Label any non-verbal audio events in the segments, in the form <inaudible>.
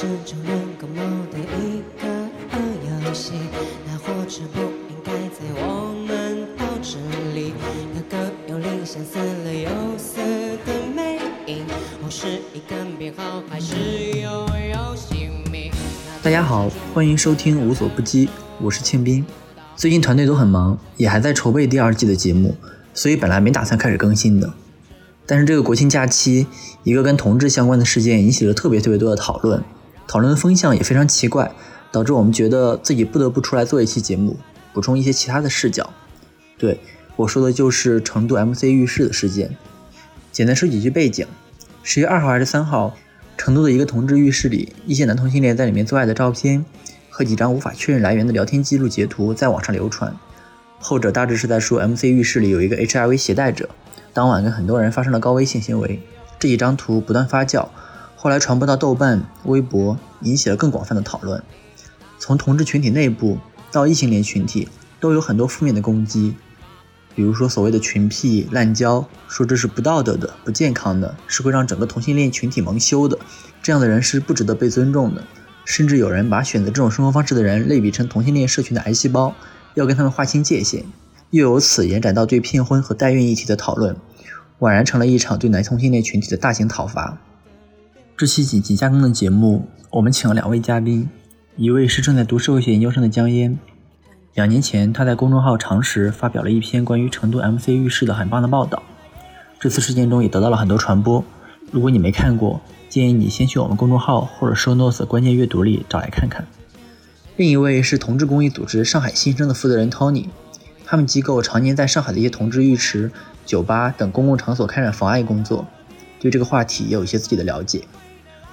只是成人感冒的一个游戏，那火车不应该在我们到这里，个个有理想似了有死的魅影，或是一根编号，还是悠悠姓名。大家好，欢迎收听无所不击，我是庆斌。最近团队都很忙，也还在筹备第二季的节目，所以本来没打算开始更新的。但是这个国庆假期，一个跟同志相关的事件引起了特别特别多的讨论，讨论的风向也非常奇怪，导致我们觉得自己不得不出来做一期节目，补充一些其他的视角。对我说的就是成都 MC 浴室的事件。简单说几句背景：十月二号还是三号，成都的一个同志浴室里，一些男同性恋在里面做爱的照片和几张无法确认来源的聊天记录截图在网上流传。后者大致是在说 MC 浴室里有一个 HIV 携带者。当晚跟很多人发生了高危性行为，这几张图不断发酵，后来传播到豆瓣、微博，引起了更广泛的讨论。从同志群体内部到异性恋群体，都有很多负面的攻击，比如说所谓的群癖、滥交，说这是不道德的、不健康的，是会让整个同性恋群体蒙羞的，这样的人是不值得被尊重的。甚至有人把选择这种生活方式的人类比成同性恋社群的癌细胞，要跟他们划清界限。又由此延展到对骗婚和代孕议题的讨论，宛然成了一场对男同性恋群体的大型讨伐。这期紧急加更的节目，我们请了两位嘉宾，一位是正在读社会学研究生的江烟。两年前，他在公众号“常识”发表了一篇关于成都 MC 浴室的很棒的报道，这次事件中也得到了很多传播。如果你没看过，建议你先去我们公众号或者 Show Notes 关键阅读里找来看看。另一位是同志公益组织上海新生的负责人 Tony。他们机构常年在上海的一些同志浴池、酒吧等公共场所开展防艾工作，对这个话题也有一些自己的了解。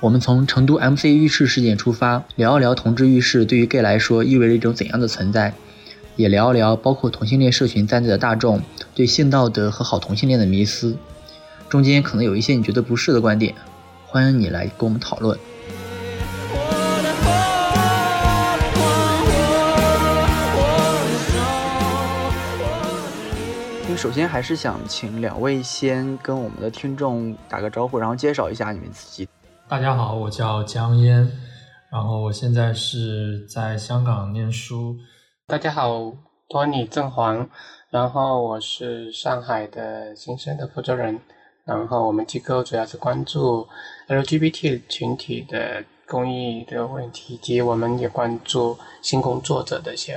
我们从成都 MC 浴室事件出发，聊一聊同志浴室对于 gay 来说意味着一种怎样的存在，也聊一聊包括同性恋社群在内的大众对性道德和好同性恋的迷思。中间可能有一些你觉得不适的观点，欢迎你来跟我们讨论。首先还是想请两位先跟我们的听众打个招呼，然后介绍一下你们自己。大家好，我叫江烟，然后我现在是在香港念书。大家好，托尼郑黄，然后我是上海的新生的负责人，然后我们机构主要是关注 LGBT 群体的公益的问题，以及我们也关注新工作者的一些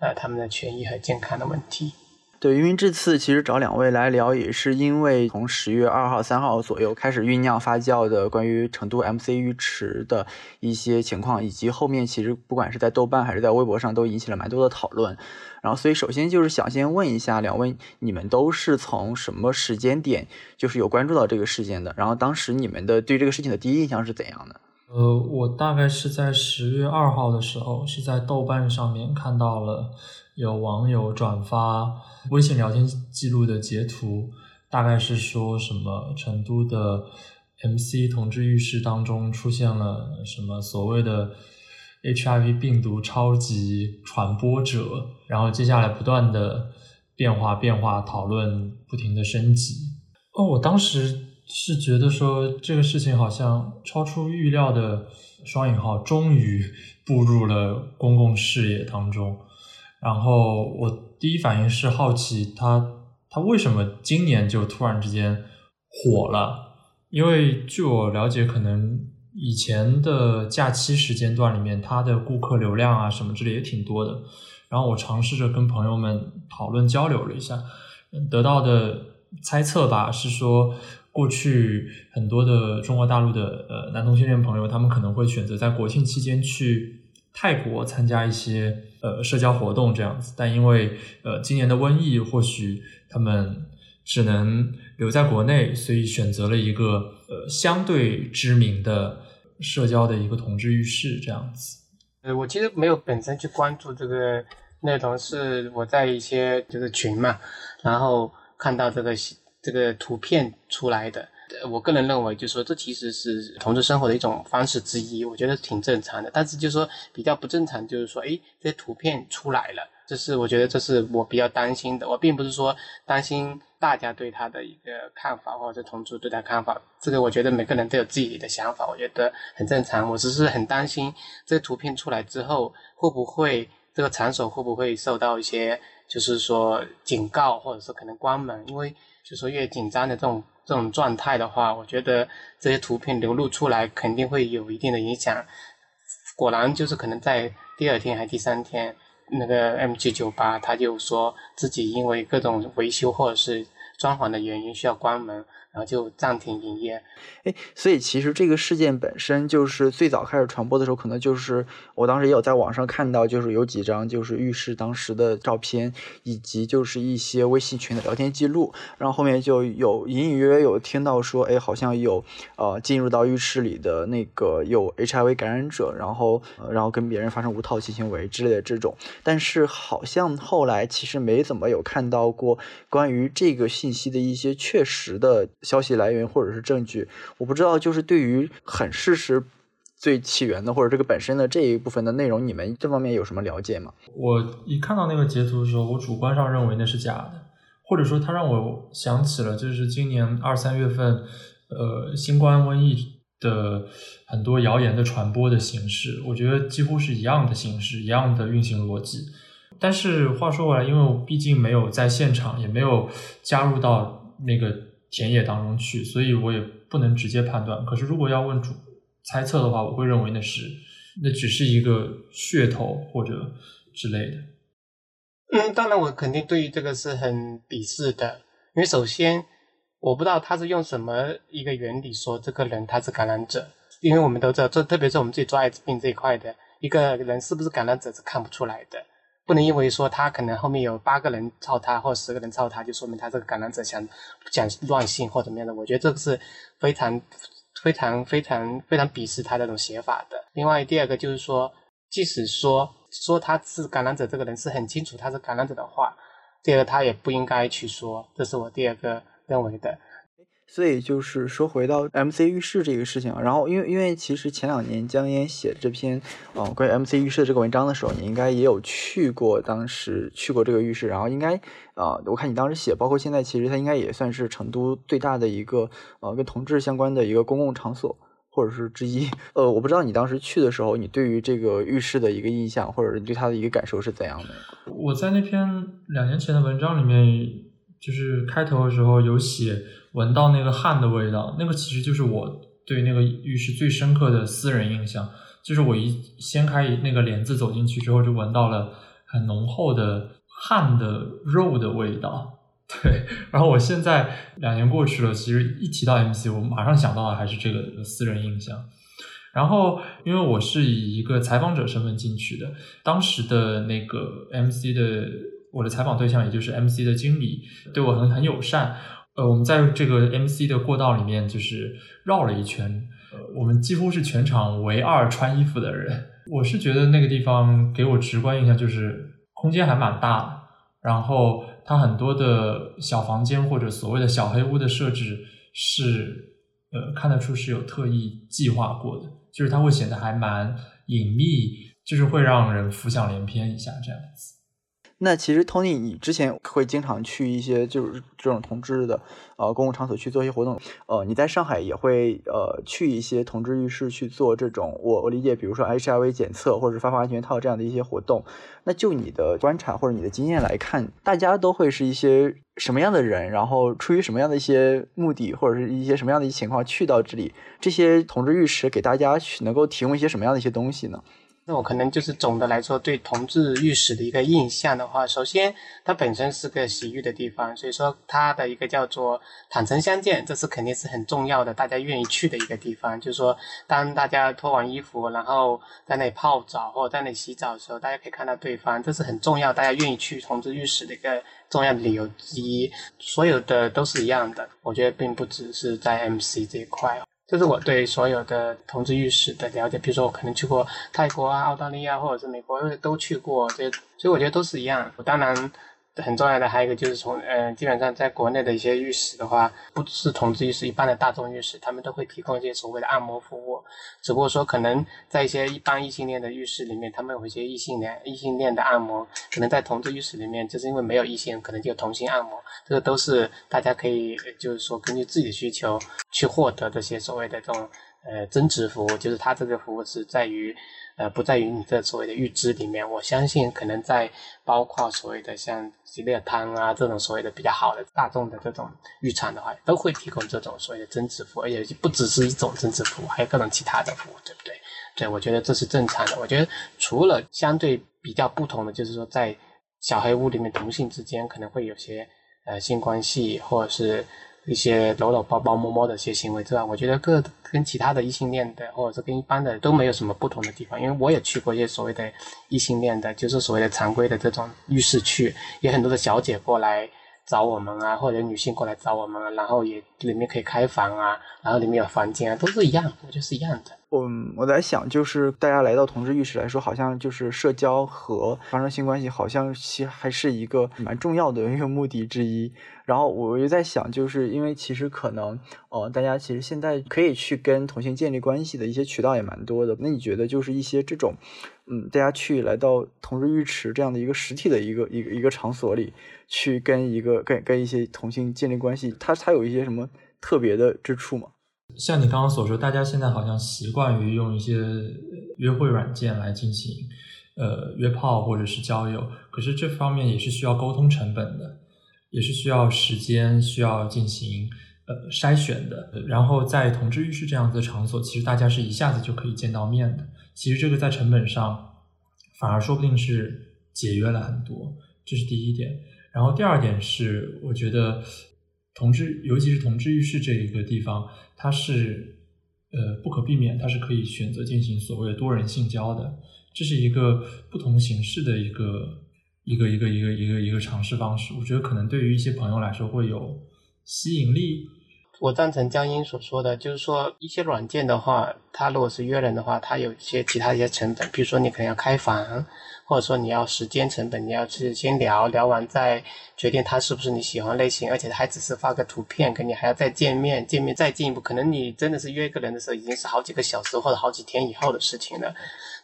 呃他们的权益和健康的问题。对，因为这次其实找两位来聊，也是因为从十月二号、三号左右开始酝酿发酵的关于成都 MC 浴池的一些情况，以及后面其实不管是在豆瓣还是在微博上都引起了蛮多的讨论。然后，所以首先就是想先问一下两位，你们都是从什么时间点就是有关注到这个事件的？然后当时你们的对这个事情的第一印象是怎样的？呃，我大概是在十月二号的时候，是在豆瓣上面看到了。有网友转发微信聊天记录的截图，大概是说什么成都的 MC 同志浴室当中出现了什么所谓的 HIV 病毒超级传播者，然后接下来不断的变化变化，讨论不停的升级。哦，我当时是觉得说这个事情好像超出预料的双引号，终于步入了公共视野当中。然后我第一反应是好奇他他为什么今年就突然之间火了？因为据我了解，可能以前的假期时间段里面，他的顾客流量啊什么之类也挺多的。然后我尝试着跟朋友们讨论交流了一下，得到的猜测吧是说，过去很多的中国大陆的呃男同性恋朋友，他们可能会选择在国庆期间去泰国参加一些。呃，社交活动这样子，但因为呃今年的瘟疫，或许他们只能留在国内，所以选择了一个呃相对知名的社交的一个同志浴室这样子。呃，我其实没有本身去关注这个内容，是我在一些就是群嘛，然后看到这个这个图片出来的。我个人认为，就是说这其实是同志生活的一种方式之一，我觉得挺正常的。但是就是说比较不正常，就是说，哎，这些图片出来了，这是我觉得这是我比较担心的。我并不是说担心大家对他的一个看法，或者同志对他看法，这个我觉得每个人都有自己的想法，我觉得很正常。我只是很担心这个图片出来之后，会不会这个场所会不会受到一些，就是说警告，或者是可能关门，因为就说越紧张的这种这种状态的话，我觉得这些图片流露出来肯定会有一定的影响。果然就是可能在第二天还第三天。那个 M G 酒吧，他就说自己因为各种维修或者是装潢的原因需要关门。然后就暂停营业，哎，所以其实这个事件本身就是最早开始传播的时候，可能就是我当时也有在网上看到，就是有几张就是浴室当时的照片，以及就是一些微信群的聊天记录，然后后面就有隐隐约约有听到说，哎，好像有呃进入到浴室里的那个有 HIV 感染者，然后然后跟别人发生无套性行为之类的这种，但是好像后来其实没怎么有看到过关于这个信息的一些确实的。消息来源或者是证据，我不知道。就是对于很事实最起源的或者这个本身的这一部分的内容，你们这方面有什么了解吗？我一看到那个截图的时候，我主观上认为那是假的，或者说它让我想起了就是今年二三月份，呃，新冠瘟疫的很多谣言的传播的形式，我觉得几乎是一样的形式，一样的运行逻辑。但是话说回来，因为我毕竟没有在现场，也没有加入到那个。田野当中去，所以我也不能直接判断。可是如果要问主猜测的话，我会认为那是那只是一个噱头或者之类的。嗯，当然我肯定对于这个是很鄙视的，因为首先我不知道他是用什么一个原理说这个人他是感染者，因为我们都知道，这特别是我们自己做艾滋病这一块的一个人是不是感染者是看不出来的。不能因为说他可能后面有八个人操他，或十个人操他，就说明他这个感染者想讲乱性或怎么样的。我觉得这个是非常非常非常非常鄙视他这种写法的。另外第二个就是说，即使说说他是感染者，这个人是很清楚他是感染者的话，第二个他也不应该去说。这是我第二个认为的。所以就是说回到 M C 浴室这个事情，然后因为因为其实前两年江烟写这篇呃关于 M C 浴室的这个文章的时候，你应该也有去过，当时去过这个浴室，然后应该啊，我看你当时写，包括现在其实它应该也算是成都最大的一个呃跟同志相关的一个公共场所或者是之一。<laughs> 呃，我不知道你当时去的时候，你对于这个浴室的一个印象，或者是对它的一个感受是怎样的？我在那篇两年前的文章里面，就是开头的时候有写。闻到那个汗的味道，那个其实就是我对那个浴室最深刻的私人印象。就是我一掀开那个帘子走进去之后，就闻到了很浓厚的汗的肉的味道。<laughs> 对，然后我现在两年过去了，其实一提到 MC，我马上想到的还是这个私人印象。然后，因为我是以一个采访者身份进去的，当时的那个 MC 的我的采访对象，也就是 MC 的经理，对我很很友善。呃，我们在这个 MC 的过道里面就是绕了一圈，呃，我们几乎是全场唯二穿衣服的人。我是觉得那个地方给我直观印象就是空间还蛮大的，然后它很多的小房间或者所谓的小黑屋的设置是，呃，看得出是有特意计划过的，就是它会显得还蛮隐秘，就是会让人浮想联翩一下这样子。那其实 Tony，你之前会经常去一些就是这种同志的呃公共场所去做一些活动，呃，你在上海也会呃去一些同志浴室去做这种，我我理解，比如说 HIV 检测或者是发放安全套这样的一些活动。那就你的观察或者你的经验来看，大家都会是一些什么样的人？然后出于什么样的一些目的或者是一些什么样的一些情况去到这里？这些同志浴室给大家去能够提供一些什么样的一些东西呢？那我可能就是总的来说对同志浴室的一个印象的话，首先它本身是个洗浴的地方，所以说它的一个叫做坦诚相见，这是肯定是很重要的，大家愿意去的一个地方。就是说，当大家脱完衣服，然后在那里泡澡或者在那里洗澡的时候，大家可以看到对方，这是很重要，大家愿意去同志浴室的一个重要的理由之一。所有的都是一样的，我觉得并不只是在 MC 这一块哦。这是我对所有的同志浴室的了解，比如说我可能去过泰国啊、澳大利亚或者是美国都去过，这些，所以我觉得都是一样。我当然很重要的还有一个就是从，嗯，基本上在国内的一些浴室的话，不是同志浴室，一般的大众浴室，他们都会提供一些所谓的按摩服务。只不过说，可能在一些一般异性恋的浴室里面，他们有一些异性恋异性恋的按摩，可能在同志浴室里面，就是因为没有异性，可能就同性按摩。这个都是大家可以，就是说根据自己的需求去获得这些所谓的这种，呃，增值服务。就是它这个服务是在于。呃，不在于你这所谓的预知里面，我相信可能在包括所谓的像吉列汤啊这种所谓的比较好的大众的这种浴场的话，都会提供这种所谓的增值服务，而且不只是一种增值服务，还有各种其他的服务，对不对？对，我觉得这是正常的。我觉得除了相对比较不同的，就是说在小黑屋里面同性之间可能会有些呃性关系，或者是。一些搂搂抱抱摸摸的一些行为之外，我觉得各跟其他的异性恋的，或者是跟一般的都没有什么不同的地方。因为我也去过一些所谓的异性恋的，就是所谓的常规的这种浴室区，有很多的小姐过来找我们啊，或者女性过来找我们，然后也里面可以开房啊，然后里面有房间啊，都是一样，我觉得是一样的。我我在想，就是大家来到同志浴室来说，好像就是社交和发生性关系，好像其实还是一个蛮重要的一个目的之一。然后我又在想，就是因为其实可能，呃，大家其实现在可以去跟同性建立关系的一些渠道也蛮多的。那你觉得，就是一些这种，嗯，大家去来到同志浴池这样的一个实体的一个一个一个场所里，去跟一个跟跟一些同性建立关系，它它有一些什么特别的之处吗？像你刚刚所说，大家现在好像习惯于用一些约会软件来进行，呃，约炮或者是交友，可是这方面也是需要沟通成本的。也是需要时间，需要进行呃筛选的。然后在同志浴室这样子的场所，其实大家是一下子就可以见到面的。其实这个在成本上反而说不定是节约了很多，这是第一点。然后第二点是，我觉得同志，尤其是同志浴室这一个地方，它是呃不可避免，它是可以选择进行所谓的多人性交的。这是一个不同形式的一个。一个一个一个一个一个尝试方式，我觉得可能对于一些朋友来说会有吸引力。我赞成江英所说的，就是说一些软件的话，它如果是约人的话，它有一些其他一些成本，比如说你可能要开房，或者说你要时间成本，你要去先聊聊完再决定他是不是你喜欢类型，而且还只是发个图片给你，还要再见面，见面再进一步，可能你真的是约一个人的时候，已经是好几个小时或者好几天以后的事情了。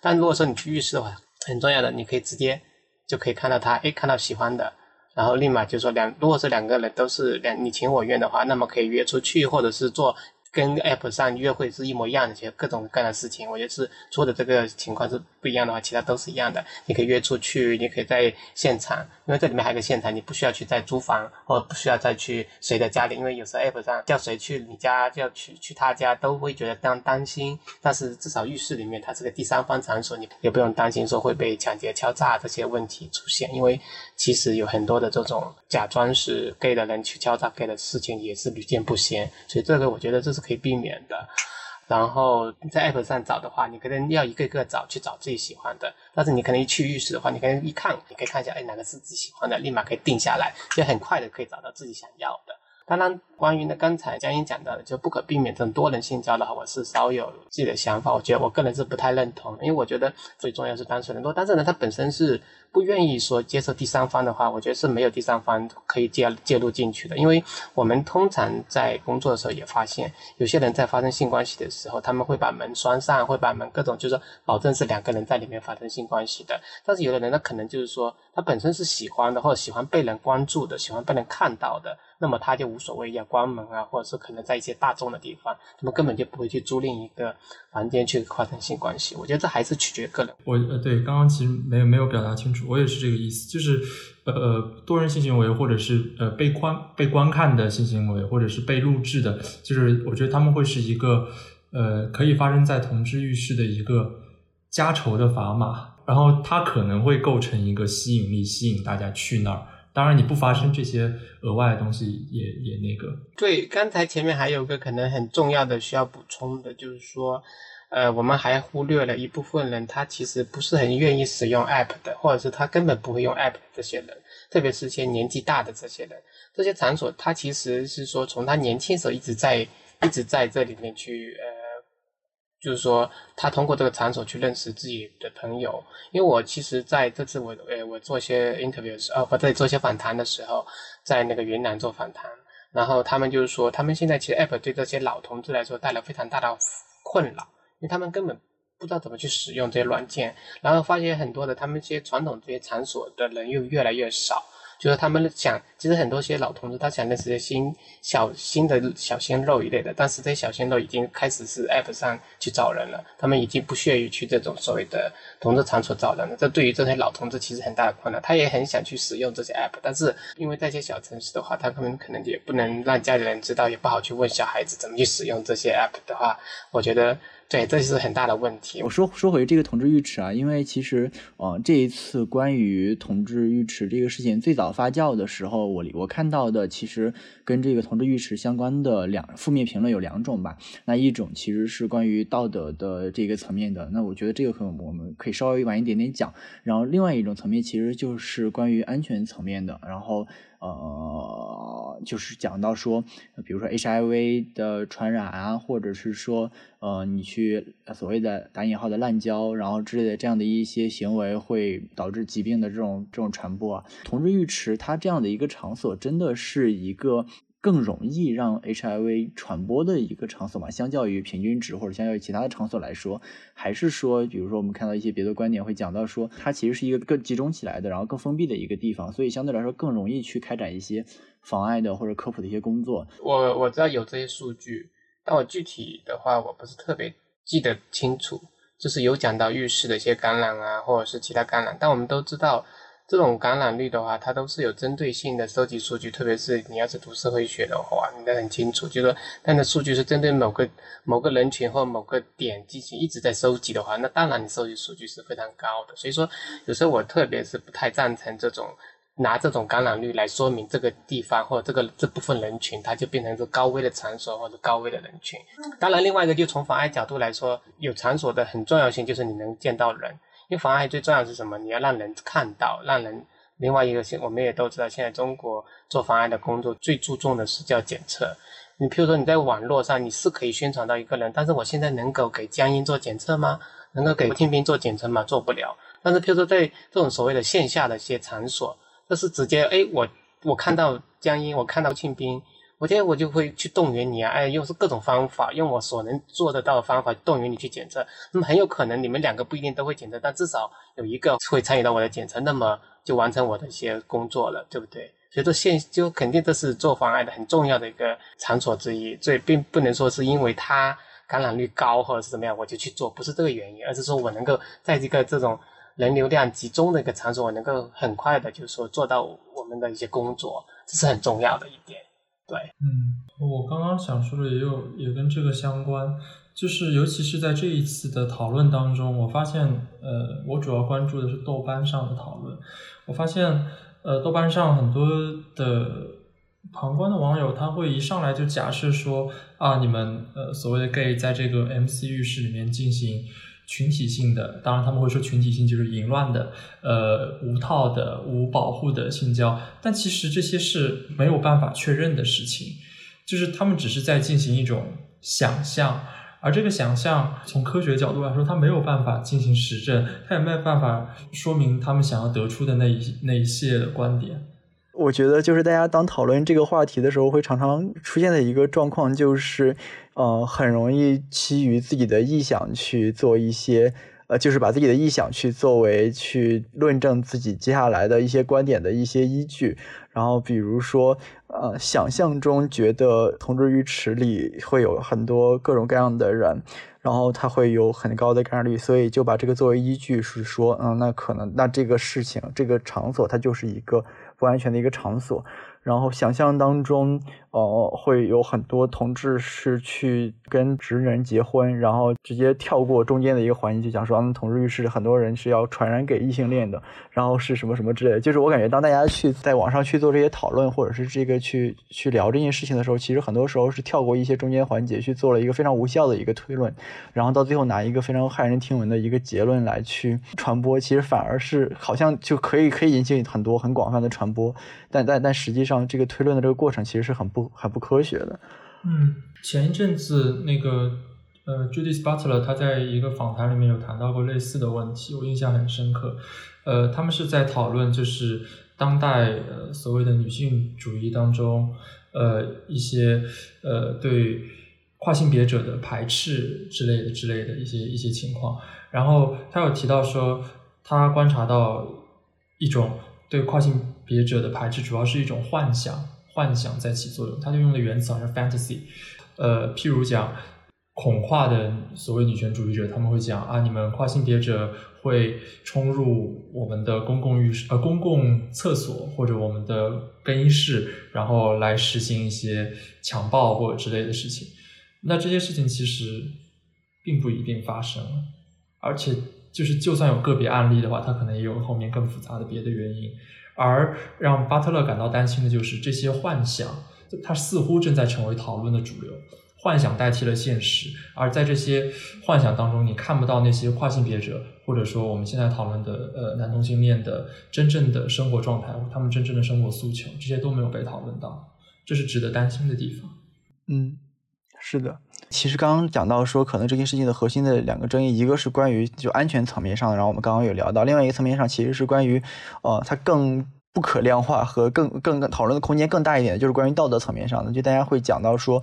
但如果说你去浴室的话，很重要的，你可以直接。就可以看到他，哎，看到喜欢的，然后立马就说两，如果是两个人都是两你情我愿的话，那么可以约出去，或者是做。跟 App 上约会是一模一样的，其实各种各样的事情，我觉得是除了这个情况是不一样的话，其他都是一样的。你可以约出去，你可以在现场，因为这里面还有个现场，你不需要去再租房，或不需要再去谁的家里，因为有时候 App 上叫谁去你家，叫去去他家，都会觉得这样担心。但是至少浴室里面它是个第三方场所，你也不用担心说会被抢劫、敲诈这些问题出现，因为其实有很多的这种假装是 gay 的人去敲诈 gay 的事情也是屡见不鲜，所以这个我觉得这是。可以避免的，然后在 app 上找的话，你可能要一个个找去找自己喜欢的。但是你可能一去浴室的话，你可能一看，你可以看一下，哎，哪个是自己喜欢的，立马可以定下来，就很快的可以找到自己想要的。当然，关于呢刚才江英讲到的，就不可避免这种多人性交的话，我是稍有自己的想法。我觉得我个人是不太认同，因为我觉得最重要是单纯人多，但是呢，他本身是。不愿意说接受第三方的话，我觉得是没有第三方可以介介入进去的。因为我们通常在工作的时候也发现，有些人在发生性关系的时候，他们会把门栓上，会把门各种就是保证是两个人在里面发生性关系的。但是有的人呢，可能就是说他本身是喜欢的，或者喜欢被人关注的，喜欢被人看到的，那么他就无所谓要关门啊，或者是可能在一些大众的地方，他们根本就不会去租赁一个房间去发生性关系。我觉得这还是取决个人。我呃对，刚刚其实没有没有表达清楚。我也是这个意思，就是呃呃多人性行为，或者是呃被观被观看的性行为，或者是被录制的，就是我觉得他们会是一个呃可以发生在同志浴室的一个加仇的砝码，然后它可能会构成一个吸引力，吸引大家去那儿。当然，你不发生这些额外的东西，也也那个。对，刚才前面还有个可能很重要的需要补充的，就是说。呃，我们还忽略了一部分人，他其实不是很愿意使用 App 的，或者是他根本不会用 App 这些人，特别是些年纪大的这些人，这些场所他其实是说从他年轻时候一直在一直在这里面去就是说他通过这个场所去认识自己的朋友。因为我其实在这次我呃我做一些 interview 时，呃，我在做一些访谈的时候，在那个云南做访谈，然后他们就是说，他们现在其实 app 对这些老同志来说带来非常大的困扰，因为他们根本不知道怎么去使用这些软件，然后发现很多的他们这些传统这些场所的人又越来越少。就是他们想，其实很多些老同志，他想认识些新小新的小鲜肉一类的，但是这些小鲜肉已经开始是 App 上去找人了，他们已经不屑于去这种所谓的同志场所找人了。这对于这些老同志其实很大的困难，他也很想去使用这些 App，但是因为在一些小城市的话，他们可能也不能让家里人知道，也不好去问小孩子怎么去使用这些 App 的话，我觉得。对，这是很大的问题。我说说回这个同志浴池啊，因为其实，呃，这一次关于同志浴池这个事情最早发酵的时候，我我看到的其实跟这个同志浴池相关的两负面评论有两种吧。那一种其实是关于道德的这个层面的，那我觉得这个可能我们可以稍微晚一点点讲。然后另外一种层面其实就是关于安全层面的，然后。呃，就是讲到说，比如说 HIV 的传染啊，或者是说，呃，你去所谓的打引号的滥交，然后之类的这样的一些行为，会导致疾病的这种这种传播啊。同志浴池它这样的一个场所，真的是一个。更容易让 HIV 传播的一个场所嘛，相较于平均值或者相较于其他的场所来说，还是说，比如说我们看到一些别的观点会讲到说，它其实是一个更集中起来的，然后更封闭的一个地方，所以相对来说更容易去开展一些妨碍的或者科普的一些工作。我我知道有这些数据，但我具体的话我不是特别记得清楚，就是有讲到浴室的一些感染啊，或者是其他感染，但我们都知道。这种感染率的话，它都是有针对性的收集数据，特别是你要是读社会学的话，你都很清楚，就是说，它的数据是针对某个某个人群或某个点进行一直在收集的话，那当然你收集数据是非常高的。所以说，有时候我特别是不太赞成这种拿这种感染率来说明这个地方或者这个这部分人群，它就变成一个高危的场所或者高危的人群。当然，另外一个就从防癌角度来说，有场所的很重要性就是你能见到人。因为防癌最重要是什么？你要让人看到，让人另外一个现我们也都知道，现在中国做防癌的工作最注重的是叫检测。你譬如说你在网络上你是可以宣传到一个人，但是我现在能够给江阴做检测吗？能够给吴庆兵做检测吗？做不了。但是譬如说在这种所谓的线下的一些场所，这是直接哎我我看到江阴，我看到庆兵。我今天我就会去动员你啊，哎，用是各种方法，用我所能做得到的方法动员你去检测。那么很有可能你们两个不一定都会检测，但至少有一个会参与到我的检测，那么就完成我的一些工作了，对不对？所以说现就肯定这是做防癌的很重要的一个场所之一。所以并不能说是因为它感染率高或者是怎么样我就去做，不是这个原因，而是说我能够在这个这种人流量集中的一个场所，我能够很快的就是说做到我们的一些工作，这是很重要的一点。对，嗯，我刚刚想说的也有也跟这个相关，就是尤其是在这一次的讨论当中，我发现，呃，我主要关注的是豆瓣上的讨论，我发现，呃，豆瓣上很多的旁观的网友，他会一上来就假设说，啊，你们，呃，所谓的 gay 在这个 MC 浴室里面进行。群体性的，当然他们会说群体性就是淫乱的，呃，无套的、无保护的性交，但其实这些是没有办法确认的事情，就是他们只是在进行一种想象，而这个想象从科学角度来说，它没有办法进行实证，它也没有办法说明他们想要得出的那一那一系列的观点。我觉得就是大家当讨论这个话题的时候，会常常出现的一个状况，就是，呃，很容易基于自己的臆想去做一些，呃，就是把自己的臆想去作为去论证自己接下来的一些观点的一些依据。然后比如说，呃，想象中觉得同志浴池里会有很多各种各样的人，然后他会有很高的感染率，所以就把这个作为依据，是说，嗯，那可能那这个事情这个场所它就是一个。不安全的一个场所。然后想象当中，呃，会有很多同志是去跟直人结婚，然后直接跳过中间的一个环节，就讲说，同志浴室很多人是要传染给异性恋的，然后是什么什么之类的。就是我感觉，当大家去在网上去做这些讨论，或者是这个去去聊这件事情的时候，其实很多时候是跳过一些中间环节，去做了一个非常无效的一个推论，然后到最后拿一个非常骇人听闻的一个结论来去传播，其实反而是好像就可以可以引起很多很广泛的传播，但但但实际上。这个推论的这个过程其实是很不很不科学的。嗯，前一阵子那个呃，Judith Butler 他在一个访谈里面有谈到过类似的问题，我印象很深刻。呃，他们是在讨论就是当代呃所谓的女性主义当中，呃一些呃对跨性别者的排斥之类的之类的一些一些情况。然后他有提到说，他观察到一种对跨性别者的排斥，主要是一种幻想，幻想在起作用。他就用的原词好像 fantasy，呃，譬如讲。恐跨的所谓女权主义者，他们会讲啊，你们跨性别者会冲入我们的公共浴室、呃公共厕所或者我们的更衣室，然后来实行一些强暴或者之类的事情。那这些事情其实并不一定发生，而且就是就算有个别案例的话，它可能也有后面更复杂的别的原因。而让巴特勒感到担心的就是这些幻想，它似乎正在成为讨论的主流。幻想代替了现实，而在这些幻想当中，你看不到那些跨性别者，或者说我们现在讨论的呃男同性恋的真正的生活状态，他们真正的生活诉求，这些都没有被讨论到，这是值得担心的地方。嗯，是的。其实刚刚讲到说，可能这件事情的核心的两个争议，一个是关于就安全层面上的，然后我们刚刚有聊到，另外一个层面上其实是关于呃它更不可量化和更更更讨论的空间更大一点，就是关于道德层面上的，就大家会讲到说。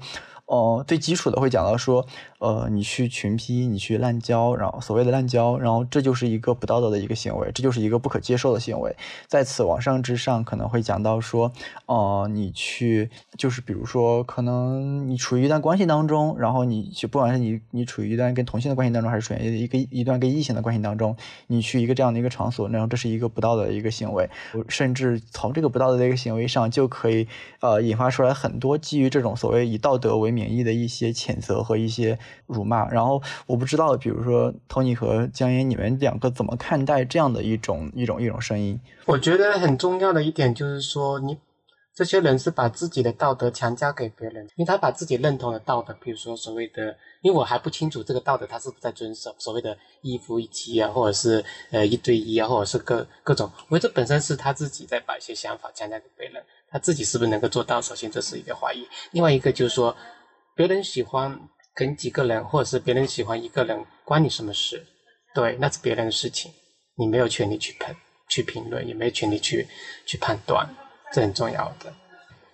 哦，最基础的会讲到说，呃，你去群批，你去滥交，然后所谓的滥交，然后这就是一个不道德的一个行为，这就是一个不可接受的行为。在此往上之上，可能会讲到说，哦，你去就是比如说，可能你处于一段关系当中，然后你去不管是你你处于一段跟同性的关系当中，还是处于一个一段跟异性的关系当中，你去一个这样的一个场所，然后这是一个不道德的一个行为，甚至从这个不道德的一个行为上就可以呃引发出来很多基于这种所谓以道德为名。义的一些谴责和一些辱骂，然后我不知道，比如说 Tony 和江烟，你们两个怎么看待这样的一种一种一种声音？我觉得很重要的一点就是说，你这些人是把自己的道德强加给别人，因为他把自己认同的道德，比如说所谓的，因为我还不清楚这个道德他是不是在遵守所谓的一夫一妻啊，或者是呃一对一啊，或者是各各种，我觉得这本身是他自己在把一些想法强加给别人，他自己是不是能够做到？首先这是一个怀疑，另外一个就是说。别人喜欢跟几个人，或者是别人喜欢一个人，关你什么事？对，那是别人的事情，你没有权利去评去评论，也没有权利去去判断，这很重要的。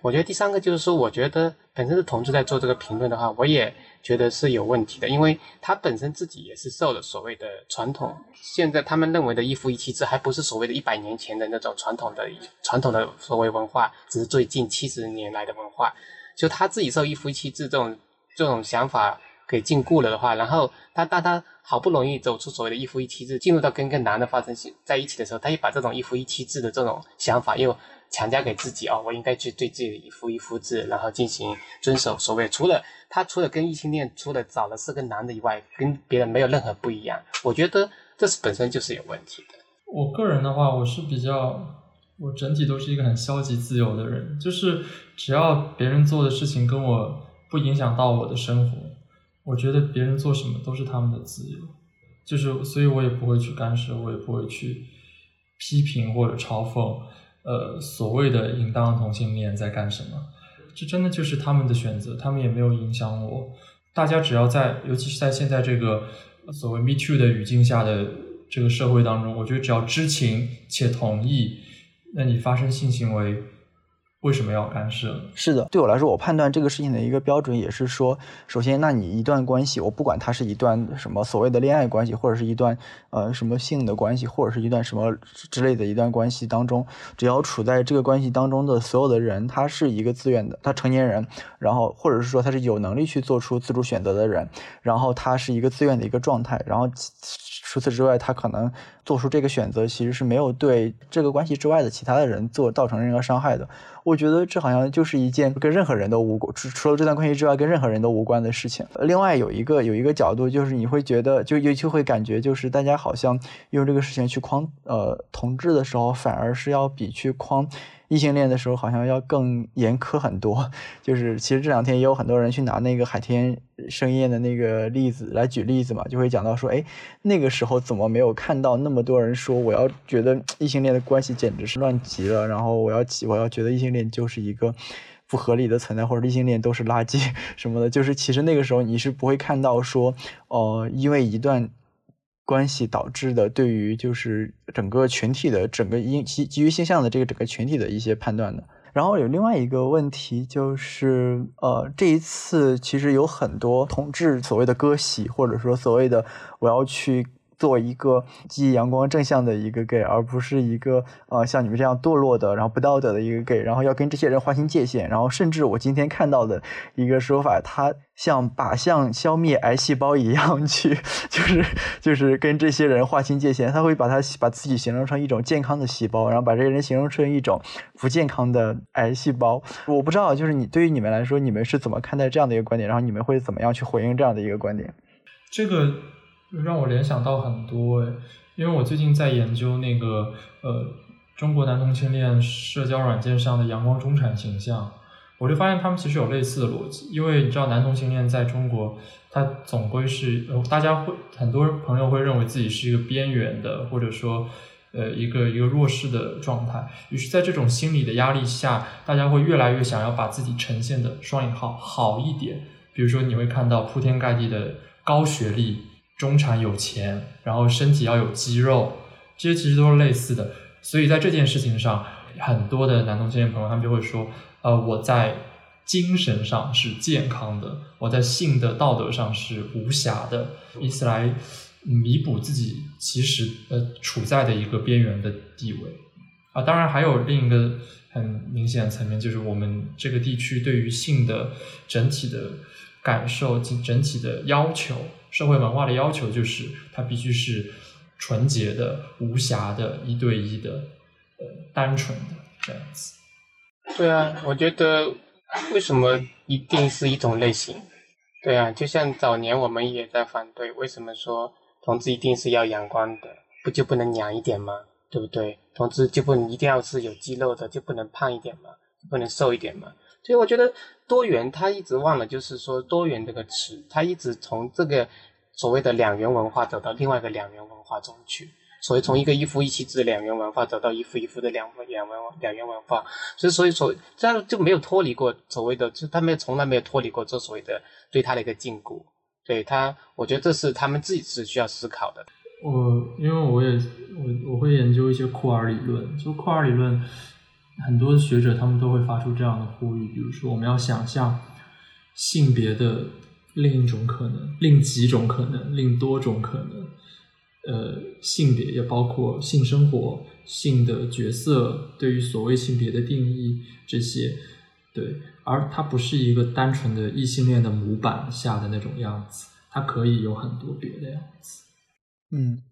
我觉得第三个就是说，我觉得本身是同志在做这个评论的话，我也觉得是有问题的，因为他本身自己也是受了所谓的传统，现在他们认为的一夫一妻制，还不是所谓的一百年前的那种传统的传统的所谓文化，只是最近七十年来的文化。就他自己受一夫一妻制这种这种想法给禁锢了的话，然后他当他好不容易走出所谓的一夫一妻制，进入到跟一个男的发生在一起的时候，他又把这种一夫一妻制的这种想法又强加给自己哦，我应该去对自己的一夫一夫制，然后进行遵守所谓除了他除了跟异性恋除了找的是个男的以外，跟别人没有任何不一样。我觉得这是本身就是有问题的。我个人的话，我是比较。我整体都是一个很消极自由的人，就是只要别人做的事情跟我不影响到我的生活，我觉得别人做什么都是他们的自由，就是所以我也不会去干涉，我也不会去批评或者嘲讽，呃，所谓的淫荡同性恋在干什么，这真的就是他们的选择，他们也没有影响我。大家只要在，尤其是在现在这个所谓 “me too” 的语境下的这个社会当中，我觉得只要知情且同意。那你发生性行为，为什么要干涉？是的，对我来说，我判断这个事情的一个标准也是说，首先，那你一段关系，我不管它是一段什么所谓的恋爱关系，或者是一段呃什么性的关系，或者是一段什么之类的一段关系当中，只要处在这个关系当中的所有的人，他是一个自愿的，他成年人，然后或者是说他是有能力去做出自主选择的人，然后他是一个自愿的一个状态，然后。除此之外，他可能做出这个选择，其实是没有对这个关系之外的其他的人做造成任何伤害的。我觉得这好像就是一件跟任何人都无关，除除了这段关系之外，跟任何人都无关的事情。另外有一个有一个角度，就是你会觉得，就尤其会感觉，就是大家好像用这个事情去框呃同志的时候，反而是要比去框。异性恋的时候好像要更严苛很多，就是其实这两天也有很多人去拿那个海天盛宴的那个例子来举例子嘛，就会讲到说，哎，那个时候怎么没有看到那么多人说我要觉得异性恋的关系简直是乱极了，然后我要我要觉得异性恋就是一个不合理的存在，或者异性恋都是垃圾 <laughs> 什么的。就是其实那个时候你是不会看到说，呃，因为一段关系导致的对于就是整个群体的整个因基基于现象的这个整个群体的一些判断的。然后有另外一个问题就是，呃，这一次其实有很多同志所谓的割席，或者说所谓的我要去。做一个积极阳光正向的一个 gay，而不是一个呃像你们这样堕落的，然后不道德的一个 gay，然后要跟这些人划清界限，然后甚至我今天看到的一个说法，他像靶向消灭癌细胞一样去，就是就是跟这些人划清界限，他会把他把自己形容成一种健康的细胞，然后把这些人形容成一种不健康的癌细胞。我不知道，就是你对于你们来说，你们是怎么看待这样的一个观点？然后你们会怎么样去回应这样的一个观点？这个。让我联想到很多诶，因为我最近在研究那个呃中国男同性恋社交软件上的阳光中产形象，我就发现他们其实有类似的逻辑。因为你知道男同性恋在中国，他总归是呃大家会很多朋友会认为自己是一个边缘的，或者说呃一个一个弱势的状态。于是，在这种心理的压力下，大家会越来越想要把自己呈现的双引号好一点。比如说，你会看到铺天盖地的高学历。中产有钱，然后身体要有肌肉，这些其实都是类似的。所以在这件事情上，很多的男同性恋朋友他们就会说：，呃，我在精神上是健康的，我在性的道德上是无瑕的，以此来弥补自己其实呃处在的一个边缘的地位。啊，当然还有另一个很明显的层面，就是我们这个地区对于性的整体的感受及整体的要求。社会文化的要求就是，它必须是纯洁的、无瑕的、一对一的、呃，单纯的这样子。对啊，我觉得为什么一定是一种类型？对啊，就像早年我们也在反对，为什么说同志一定是要阳光的，不就不能娘一点吗？对不对？同志就不能一定要是有肌肉的，就不能胖一点吗？不能瘦一点吗？所以我觉得多元，他一直忘了，就是说多元这个词，他一直从这个所谓的两元文化走到另外一个两元文化中去，所以从一个一夫一妻制两元文化走到一夫一夫的两两文两元文化，所以所以说这样就没有脱离过所谓的，就他们从来没有脱离过这所谓的对他的一个禁锢，对他，我觉得这是他们自己是需要思考的。我因为我也我我会研究一些库尔理论，就库尔理论。很多学者他们都会发出这样的呼吁，比如说我们要想象性别的另一种可能，另几种可能，另多种可能。呃，性别也包括性生活、性的角色，对于所谓性别的定义这些，对，而它不是一个单纯的异性恋的模板下的那种样子，它可以有很多别的样子。嗯。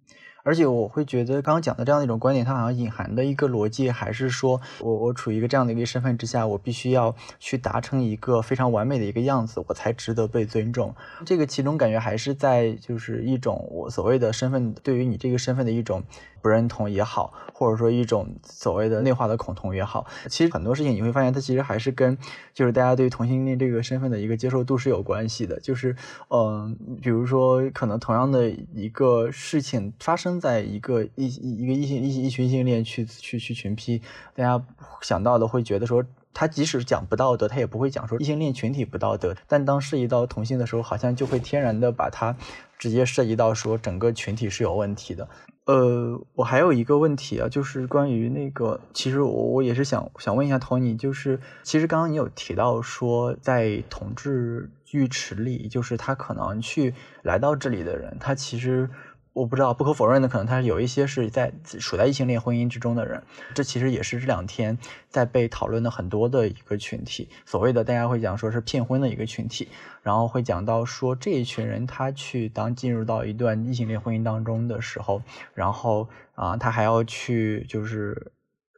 而且我会觉得，刚刚讲的这样的一种观点，它好像隐含的一个逻辑，还是说我我处于一个这样的一个身份之下，我必须要去达成一个非常完美的一个样子，我才值得被尊重。这个其中感觉还是在就是一种我所谓的身份对于你这个身份的一种不认同也好，或者说一种所谓的内化的恐同也好。其实很多事情你会发现，它其实还是跟就是大家对于同性恋这个身份的一个接受度是有关系的。就是嗯，比如说可能同样的一个事情发生。在一个异一个异性异一群性恋去去去群批，大家想到的会觉得说，他即使讲不道德，他也不会讲说异性恋群体不道德。但当涉及到同性的时候，好像就会天然的把它直接涉及到说整个群体是有问题的。呃，我还有一个问题啊，就是关于那个，其实我我也是想想问一下 Tony，就是其实刚刚你有提到说，在同志浴池里，就是他可能去来到这里的人，他其实。我不知道，不可否认的，可能他有一些是在处在异性恋婚姻之中的人，这其实也是这两天在被讨论的很多的一个群体。所谓的大家会讲说是骗婚的一个群体，然后会讲到说这一群人他去当进入到一段异性恋婚姻当中的时候，然后啊他还要去就是。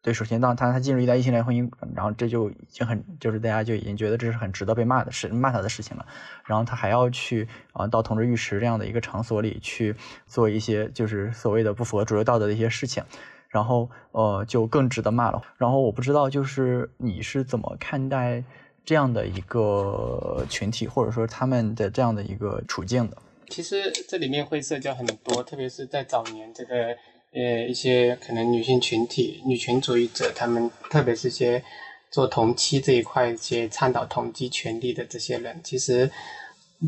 对，首先当他他进入一段异性恋婚姻，然后这就已经很就是大家就已经觉得这是很值得被骂的事，骂他的事情了。然后他还要去啊到同志浴池这样的一个场所里去做一些就是所谓的不符合主流道德的一些事情，然后呃就更值得骂了。然后我不知道就是你是怎么看待这样的一个群体，或者说他们的这样的一个处境的？其实这里面会涉及很多，特别是在早年这个。呃，一些可能女性群体、女权主义者，他们特别是些做同妻这一块一些倡导同妻权利的这些人，其实。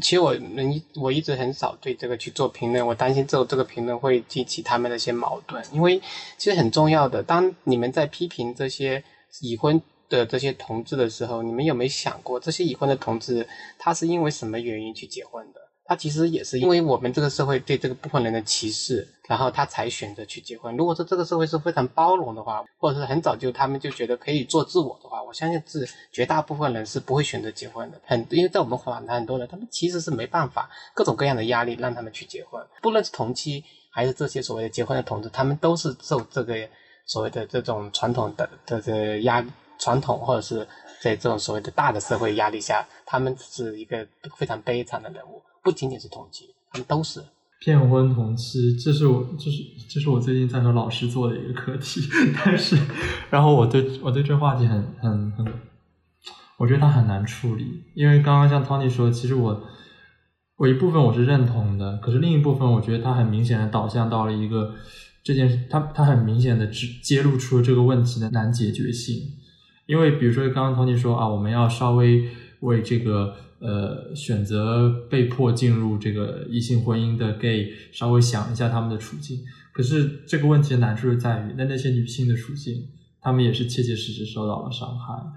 其实我人我一直很少对这个去做评论，我担心之后这个评论会激起他们的一些矛盾，因为其实很重要的，当你们在批评这些已婚的这些同志的时候，你们有没有想过，这些已婚的同志他是因为什么原因去结婚的？他其实也是因为我们这个社会对这个部分人的歧视，然后他才选择去结婚。如果说这个社会是非常包容的话，或者是很早就他们就觉得可以做自我的话，我相信是绝大部分人是不会选择结婚的。很因为在我们访谈很多人，他们其实是没办法，各种各样的压力让他们去结婚，不论是同期还是这些所谓的结婚的同志，他们都是受这个所谓的这种传统的的的压传统，或者是在这种所谓的大的社会压力下，他们是一个非常悲惨的人物。不仅仅是同期，他们都是骗婚同期，这是我，这是这是我最近在和老师做的一个课题。<laughs> 但是，然后我对我对这话题很很很，我觉得它很难处理，因为刚刚像 Tony 说，其实我我一部分我是认同的，可是另一部分我觉得它很明显的导向到了一个这件事，它它很明显的只揭露出了这个问题的难解决性。因为比如说刚刚 Tony 说啊，我们要稍微为这个。呃，选择被迫进入这个异性婚姻的 gay，稍微想一下他们的处境。可是这个问题的难处就在于，那那些女性的处境，她们也是切切实实受到了伤害的。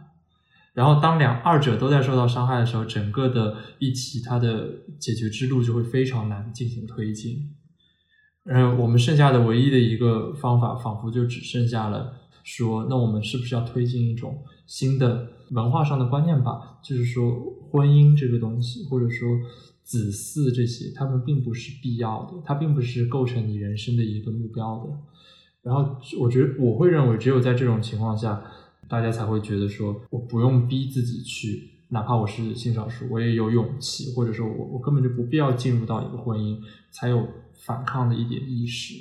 然后，当两二者都在受到伤害的时候，整个的议题它的解决之路就会非常难进行推进。然后，我们剩下的唯一的一个方法，仿佛就只剩下了说，那我们是不是要推进一种新的文化上的观念吧？就是说。婚姻这个东西，或者说子嗣这些，他们并不是必要的，它并不是构成你人生的一个目标的。然后，我觉得我会认为，只有在这种情况下，大家才会觉得说，我不用逼自己去，哪怕我是性少数，我也有勇气，或者说我我根本就不必要进入到一个婚姻，才有反抗的一点意识，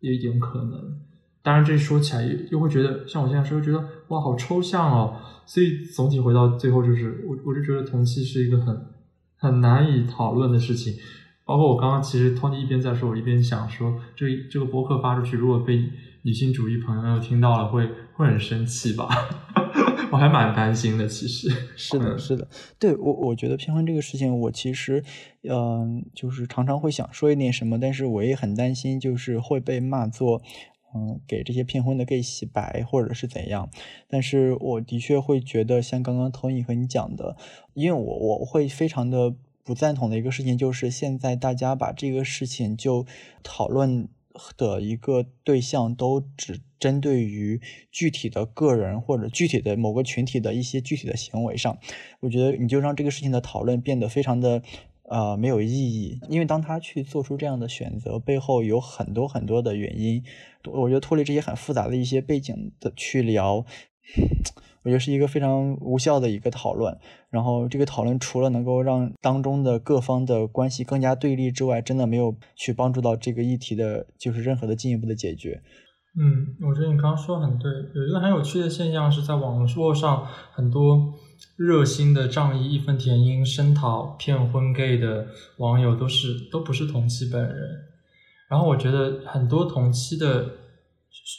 有一点可能。当然，这说起来又会觉得，像我现在说，觉得哇，好抽象哦。所以总体回到最后，就是我我就觉得同期是一个很很难以讨论的事情。包括我刚刚其实 Tony 一边在说，我一边想说，这这个博客发出去，如果被女性主义朋友听到了，会会很生气吧？<laughs> 我还蛮担心的，其实是的，是的，对我我觉得偏婚这个事情，我其实嗯，就是常常会想说一点什么，但是我也很担心，就是会被骂作。嗯，给这些骗婚的 gay 洗白，或者是怎样？但是我的确会觉得，像刚刚 Tony 和你讲的，因为我我会非常的不赞同的一个事情，就是现在大家把这个事情就讨论的一个对象都只针对于具体的个人或者具体的某个群体的一些具体的行为上，我觉得你就让这个事情的讨论变得非常的。呃，没有意义，因为当他去做出这样的选择，背后有很多很多的原因。我觉得脱离这些很复杂的一些背景的去聊，<sighs> 我觉得是一个非常无效的一个讨论。然后这个讨论除了能够让当中的各方的关系更加对立之外，真的没有去帮助到这个议题的，就是任何的进一步的解决。嗯，我觉得你刚刚说的很对，有一个很有趣的现象是在网络上很多。热心的仗义义愤填膺声讨骗婚 gay 的网友都是都不是同期本人，然后我觉得很多同期的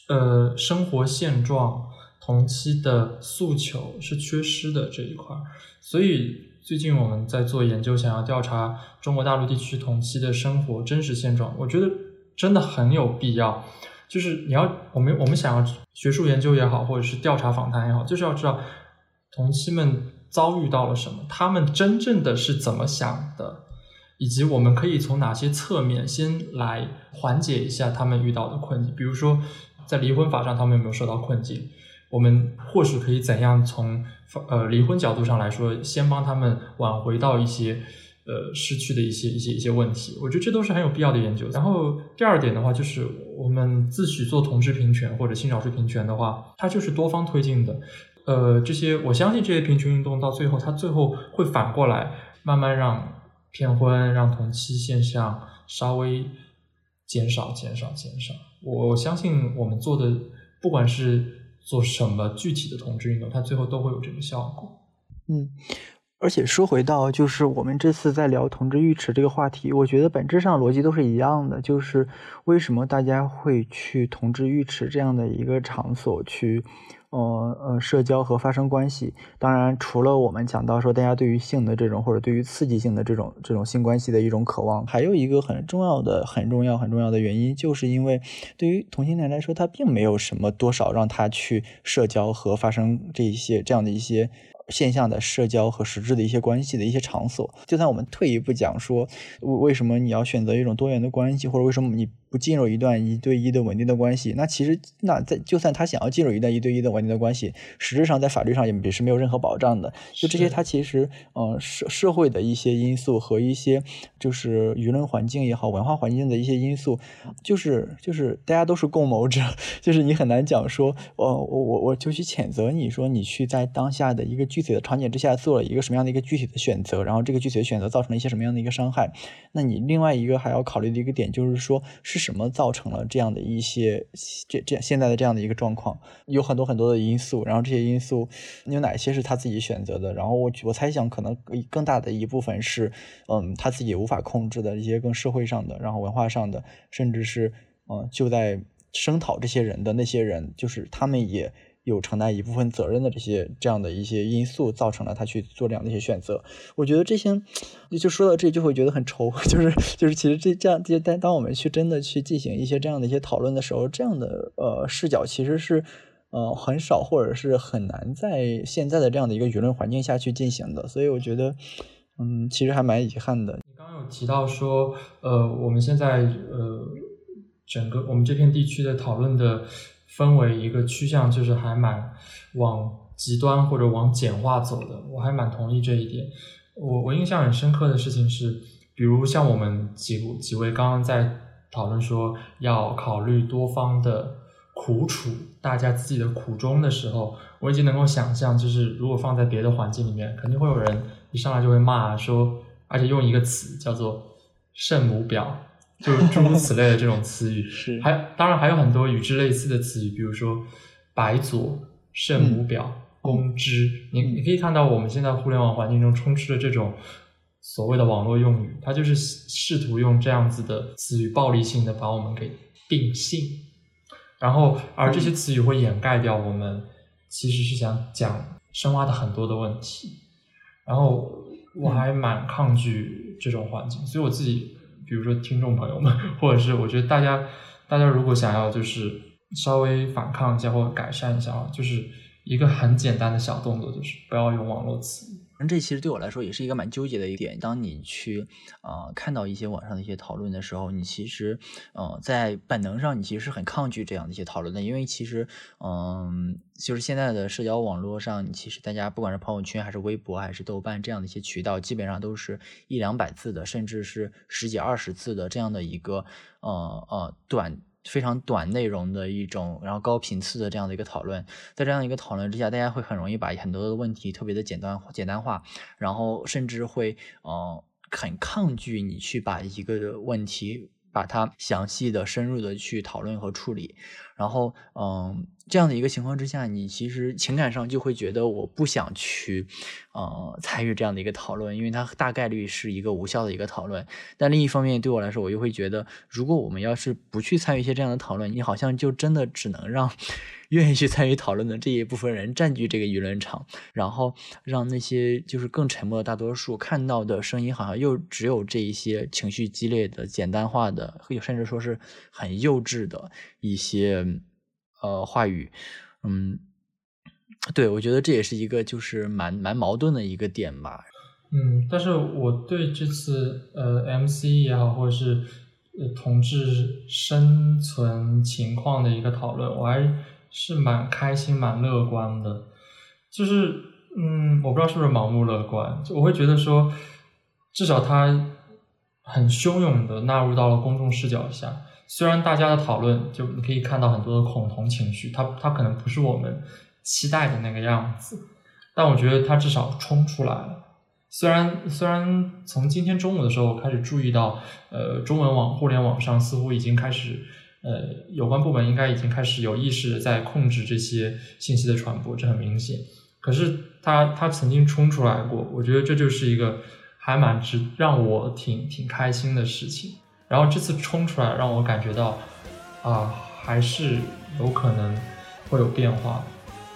呃生活现状、同期的诉求是缺失的这一块，所以最近我们在做研究，想要调查中国大陆地区同期的生活真实现状，我觉得真的很有必要。就是你要我们我们想要学术研究也好，或者是调查访谈也好，就是要知道。同期们遭遇到了什么？他们真正的是怎么想的？以及我们可以从哪些侧面先来缓解一下他们遇到的困境？比如说，在离婚法上，他们有没有受到困境？我们或许可以怎样从呃离婚角度上来说，先帮他们挽回到一些呃失去的一些一些一些问题？我觉得这都是很有必要的研究。然后第二点的话，就是我们自诩做同志平权或者性少数平权的话，它就是多方推进的。呃，这些我相信这些平权运动到最后，它最后会反过来，慢慢让骗婚、让同期现象稍微减少、减少、减少。我相信我们做的，不管是做什么具体的同志运动，它最后都会有这个效果。嗯。而且说回到，就是我们这次在聊同志浴池这个话题，我觉得本质上逻辑都是一样的，就是为什么大家会去同志浴池这样的一个场所去，呃呃社交和发生关系。当然，除了我们讲到说大家对于性的这种或者对于刺激性的这种这种性关系的一种渴望，还有一个很重要的、很重要、很重要的原因，就是因为对于同性恋来说，他并没有什么多少让他去社交和发生这一些这样的一些。现象的社交和实质的一些关系的一些场所，就算我们退一步讲说，为为什么你要选择一种多元的关系，或者为什么你？不进入一段一对一的稳定的关系，那其实那在就算他想要进入一段一对一的稳定的关系，实质上在法律上也也是没有任何保障的。就这些，他其实呃社社会的一些因素和一些就是舆论环境也好，文化环境的一些因素，就是就是大家都是共谋者，<laughs> 就是你很难讲说，呃我我我就去谴责你说你去在当下的一个具体的场景之下做了一个什么样的一个具体的选择，然后这个具体的选择造成了一些什么样的一个伤害。那你另外一个还要考虑的一个点就是说是。什么造成了这样的一些这这现在的这样的一个状况？有很多很多的因素，然后这些因素有哪些是他自己选择的？然后我我猜想，可能更大的一部分是，嗯，他自己无法控制的一些更社会上的，然后文化上的，甚至是嗯，就在声讨这些人的那些人，就是他们也。有承担一部分责任的这些这样的一些因素，造成了他去做这样的一些选择。我觉得这些，就说到这就会觉得很愁，<laughs> 就是就是其实这这样，这当当我们去真的去进行一些这样的一些讨论的时候，这样的呃视角其实是呃很少或者是很难在现在的这样的一个舆论环境下去进行的。所以我觉得，嗯，其实还蛮遗憾的。你刚刚有提到说，呃，我们现在呃整个我们这片地区的讨论的。分为一个趋向，就是还蛮往极端或者往简化走的，我还蛮同意这一点。我我印象很深刻的事情是，比如像我们几几位刚刚在讨论说要考虑多方的苦楚，大家自己的苦衷的时候，我已经能够想象，就是如果放在别的环境里面，肯定会有人一上来就会骂说，而且用一个词叫做圣母婊。就 <laughs> 诸如此类的这种词语，是还当然还有很多与之类似的词语，比如说白左、圣母婊、公知。你你可以看到，我们现在互联网环境中充斥着这种所谓的网络用语，它就是试图用这样子的词语，暴力性的把我们给定性。然后，而这些词语会掩盖掉我们其实是想讲深挖的很多的问题。然后，我还蛮抗拒这种环境，所以我自己。比如说，听众朋友们，<laughs> 或者是我觉得大家，大家如果想要就是稍微反抗一下或改善一下啊，就是一个很简单的小动作，就是不要用网络词。这其实对我来说也是一个蛮纠结的一点。当你去呃看到一些网上的一些讨论的时候，你其实呃在本能上你其实是很抗拒这样的一些讨论的，因为其实嗯就是现在的社交网络上，其实大家不管是朋友圈还是微博还是豆瓣这样的一些渠道，基本上都是一两百字的，甚至是十几二十字的这样的一个呃呃短。非常短内容的一种，然后高频次的这样的一个讨论，在这样一个讨论之下，大家会很容易把很多的问题特别的简单简单化，然后甚至会呃很抗拒你去把一个问题把它详细的、深入的去讨论和处理。然后，嗯，这样的一个情况之下，你其实情感上就会觉得我不想去，呃，参与这样的一个讨论，因为它大概率是一个无效的一个讨论。但另一方面，对我来说，我又会觉得，如果我们要是不去参与一些这样的讨论，你好像就真的只能让愿意去参与讨论的这一部分人占据这个舆论场，然后让那些就是更沉默的大多数看到的声音，好像又只有这一些情绪激烈的、简单化的，甚至说是很幼稚的一些。呃，话语，嗯，对，我觉得这也是一个就是蛮蛮矛盾的一个点吧。嗯，但是我对这次呃 MC 也好，或者是呃同志生存情况的一个讨论，我还是蛮开心、蛮乐观的。就是，嗯，我不知道是不是盲目乐观，我会觉得说，至少他很汹涌的纳入到了公众视角下。虽然大家的讨论，就你可以看到很多的恐同情绪，它它可能不是我们期待的那个样子，但我觉得它至少冲出来了。虽然虽然从今天中午的时候开始注意到，呃，中文网互联网上似乎已经开始，呃，有关部门应该已经开始有意识的在控制这些信息的传播，这很明显。可是他他曾经冲出来过，我觉得这就是一个还蛮值让我挺挺开心的事情。然后这次冲出来，让我感觉到啊，还是有可能会有变化，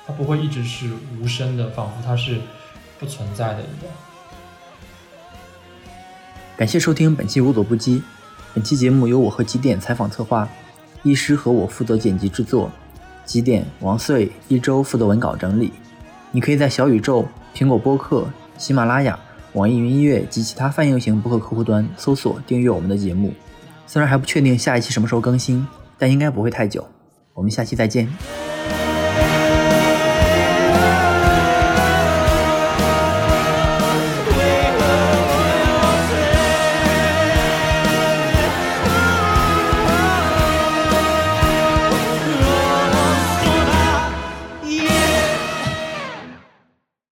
它不会一直是无声的，仿佛它是不存在的一样。感谢收听本期无所不击。本期节目由我和几点采访策划，医师和我负责剪辑制作，几点王穗一周负责文稿整理。你可以在小宇宙、苹果播客、喜马拉雅、网易云音乐及其他泛用型博客客户端搜索订阅我们的节目。虽然还不确定下一期什么时候更新，但应该不会太久。我们下期再见。